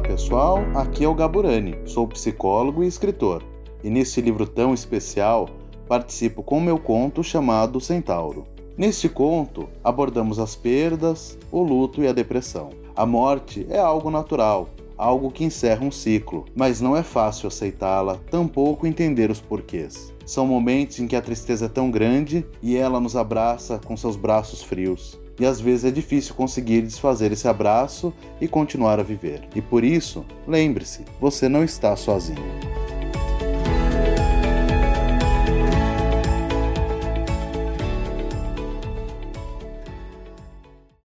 pessoal, aqui é o Gaburani, sou psicólogo e escritor, e nesse livro tão especial participo com meu conto chamado Centauro. Neste conto, abordamos as perdas, o luto e a depressão. A morte é algo natural, algo que encerra um ciclo, mas não é fácil aceitá-la, tampouco entender os porquês. São momentos em que a tristeza é tão grande e ela nos abraça com seus braços frios. E às vezes é difícil conseguir desfazer esse abraço e continuar a viver. E por isso, lembre-se, você não está sozinho.